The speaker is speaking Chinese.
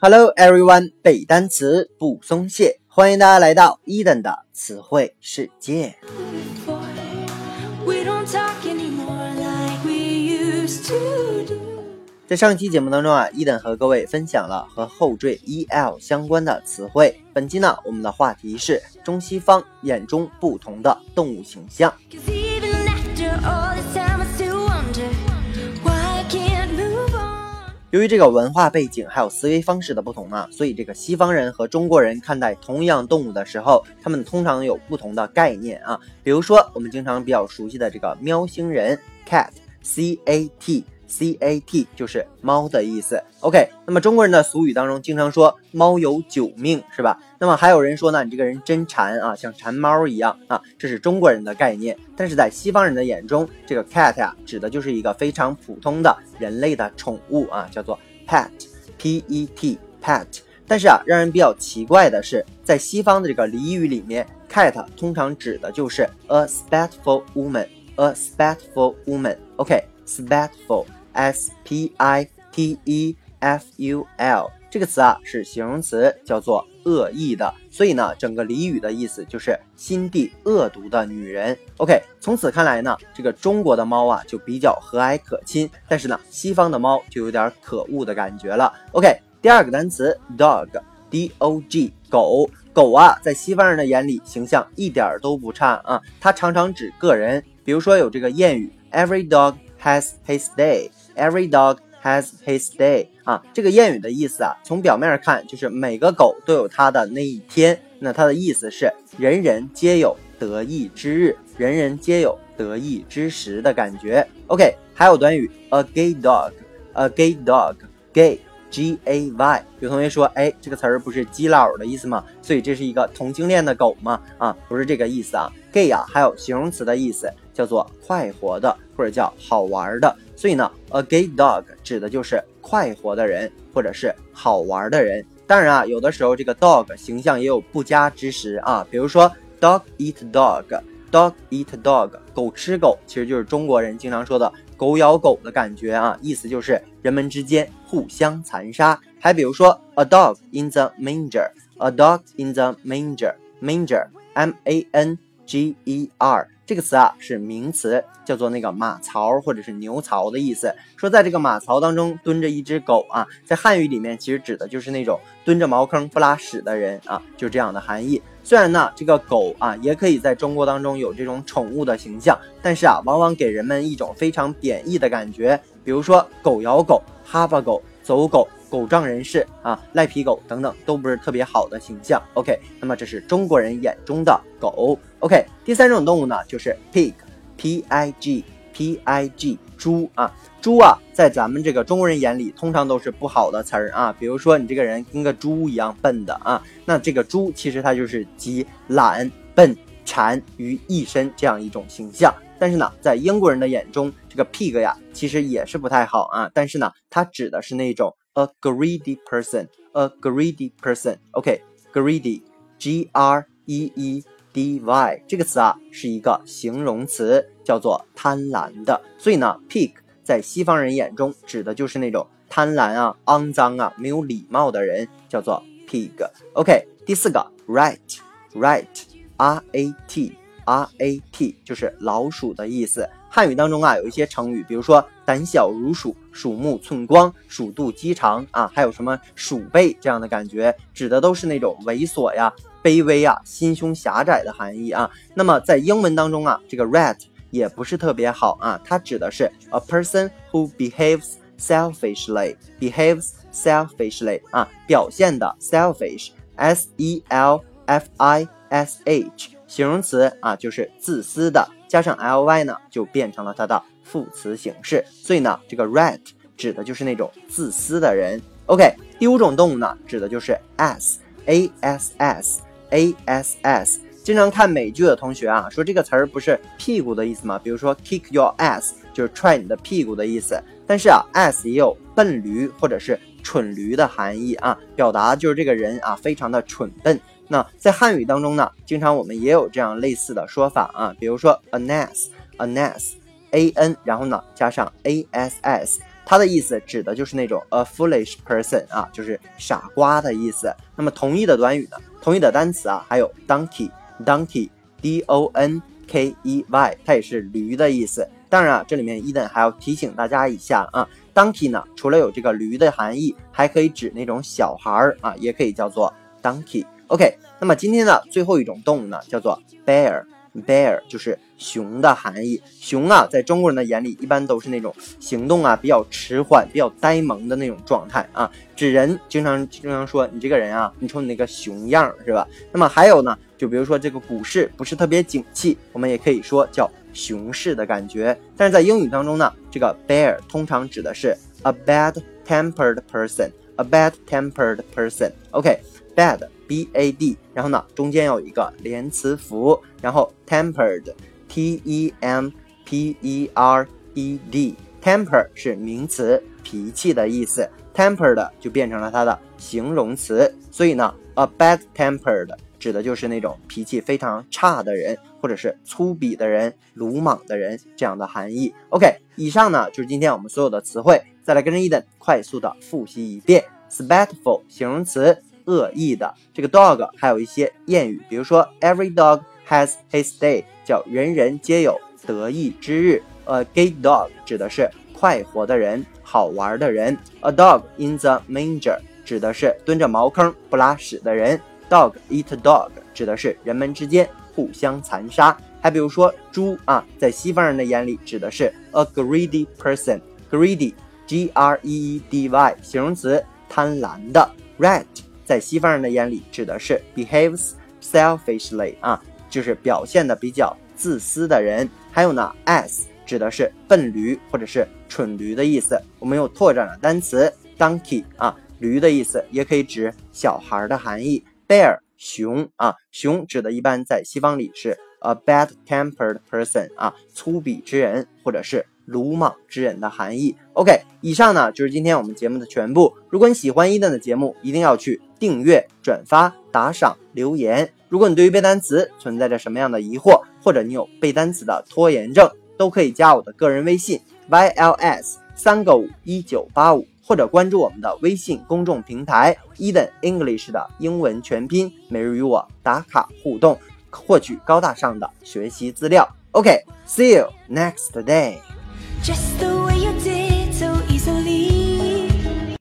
Hello everyone，背单词不松懈，欢迎大家来到伊登的词汇世界。在上期节目当中啊，伊登和各位分享了和后缀 el 相关的词汇。本期呢，我们的话题是中西方眼中不同的动物形象。由于这个文化背景还有思维方式的不同嘛，所以这个西方人和中国人看待同样动物的时候，他们通常有不同的概念啊。比如说，我们经常比较熟悉的这个喵星人 cat，c a t。C A T 就是猫的意思。OK，那么中国人的俗语当中经常说猫有九命，是吧？那么还有人说呢，你这个人真馋啊，像馋猫一样啊，这是中国人的概念。但是在西方人的眼中，这个 cat 呀、指的就是一个非常普通的人类的宠物啊，叫做 pet，P E T pet。但是啊，让人比较奇怪的是，在西方的这个俚语里面，cat 通常指的就是 a spiteful woman，a spiteful woman。OK，spiteful。S P I T E F U L 这个词啊是形容词，叫做恶意的，所以呢，整个俚语的意思就是心地恶毒的女人。OK，从此看来呢，这个中国的猫啊就比较和蔼可亲，但是呢，西方的猫就有点可恶的感觉了。OK，第二个单词 dog，D O G，狗。狗啊，在西方人的眼里形象一点都不差啊，它常常指个人，比如说有这个谚语，Every dog has his day。Every dog has his day 啊，这个谚语的意思啊，从表面看就是每个狗都有它的那一天。那它的意思是人人皆有得意之日，人人皆有得意之时的感觉。OK，还有短语 a gay dog，a gay dog，gay G A Y。有同学说，哎，这个词儿不是基佬的意思吗？所以这是一个同性恋的狗吗？啊，不是这个意思啊。gay 啊，还有形容词的意思，叫做快活的或者叫好玩的。所以呢，a gay dog 指的就是快活的人，或者是好玩的人。当然啊，有的时候这个 dog 形象也有不佳之时啊，比如说 dog eat dog，dog eat dog，狗吃狗，其实就是中国人经常说的狗咬狗的感觉啊，意思就是人们之间互相残杀。还比如说 a dog in the manger，a dog in the manger，manger，m a n g e r。这个词啊是名词，叫做那个马槽或者是牛槽的意思。说在这个马槽当中蹲着一只狗啊，在汉语里面其实指的就是那种蹲着茅坑不拉屎的人啊，就这样的含义。虽然呢，这个狗啊也可以在中国当中有这种宠物的形象，但是啊，往往给人们一种非常贬义的感觉。比如说狗咬狗、哈巴狗、走狗。狗仗人势啊，赖皮狗等等都不是特别好的形象。OK，那么这是中国人眼中的狗。OK，第三种动物呢就是 pig，P I G，P I G，猪啊，猪啊，在咱们这个中国人眼里通常都是不好的词儿啊。比如说你这个人跟个猪一样笨的啊，那这个猪其实它就是集懒、笨、馋于一身这样一种形象。但是呢，在英国人的眼中，这个 pig 呀其实也是不太好啊。但是呢，它指的是那种。A greedy person, a greedy person. OK, greedy, G R E E D Y 这个词啊是一个形容词，叫做贪婪的。所以呢，pig 在西方人眼中指的就是那种贪婪啊、肮脏啊、没有礼貌的人，叫做 pig。OK，第四个 rat, rat, R A T, R A T 就是老鼠的意思。汉语当中啊有一些成语，比如说胆小如鼠、鼠目寸光、鼠肚鸡肠啊，还有什么鼠辈这样的感觉，指的都是那种猥琐呀、卑微啊、心胸狭窄的含义啊。那么在英文当中啊，这个 rat 也不是特别好啊，它指的是 a person who behaves selfishly，behaves selfishly 啊，表现的 selfish，s e l f i s h，形容词啊就是自私的。加上 ly 呢，就变成了它的副词形式。所以呢，这个 rat 指的就是那种自私的人。OK，第五种动物呢，指的就是 ass，a s s a s s。经常看美剧的同学啊，说这个词儿不是屁股的意思吗？比如说 kick your ass 就是踹你的屁股的意思。但是啊，ass 也有笨驴或者是蠢驴的含义啊，表达就是这个人啊非常的蠢笨。那在汉语当中呢，经常我们也有这样类似的说法啊，比如说 an ass，an ass，a n，然后呢加上 a s s，它的意思指的就是那种 a foolish person 啊，就是傻瓜的意思。那么同义的短语呢，同义的单词啊，还有 donkey，donkey，d o n k e y，它也是驴的意思。当然啊，这里面伊登还要提醒大家一下啊，donkey 呢，除了有这个驴的含义，还可以指那种小孩儿啊，也可以叫做 donkey。OK，那么今天的最后一种动物呢，叫做 bear。Bear 就是熊的含义。熊啊，在中国人的眼里，一般都是那种行动啊比较迟缓、比较呆萌的那种状态啊，指人经常经常说你这个人啊，你瞅你那个熊样是吧？那么还有呢，就比如说这个股市不是特别景气，我们也可以说叫熊市的感觉。但是在英语当中呢，这个 bear 通常指的是 a bad-tempered person，a bad-tempered person。OK bad,。b a d，然后呢，中间有一个连词符，然后 tempered，t e m p e r e d，temper 是名词，脾气的意思，tempered 就变成了它的形容词，所以呢，a bad tempered 指的就是那种脾气非常差的人，或者是粗鄙的人、鲁莽的人这样的含义。OK，以上呢就是今天我们所有的词汇，再来跟着 Eden 快速的复习一遍，spiteful 形容词。恶意的这个 dog 还有一些谚语，比如说 every dog has his day，叫人人皆有得意之日。A gay dog 指的是快活的人，好玩的人。A dog in the manger 指的是蹲着茅坑不拉屎的人。Dog eat dog 指的是人们之间互相残杀。还比如说猪啊，在西方人的眼里指的是 a greedy person。Greedy，G R E E D Y，形容词，贪婪的。Rat。在西方人的眼里，指的是 behaves selfishly 啊，就是表现的比较自私的人。还有呢，as 指的是笨驴或者是蠢驴的意思。我们又拓展了单词 donkey 啊，驴的意思，也可以指小孩的含义。bear 熊啊，熊指的一般在西方里是 a bad-tempered person 啊，粗鄙之人或者是鲁莽之人的含义。OK，以上呢就是今天我们节目的全部。如果你喜欢伊登的节目，一定要去。订阅、转发、打赏、留言。如果你对于背单词存在着什么样的疑惑，或者你有背单词的拖延症，都可以加我的个人微信 yls 三个五一九八五，或者关注我们的微信公众平台 Eden English 的英文全拼，每日与我打卡互动，获取高大上的学习资料。OK，see you next day。Just the way you did so easily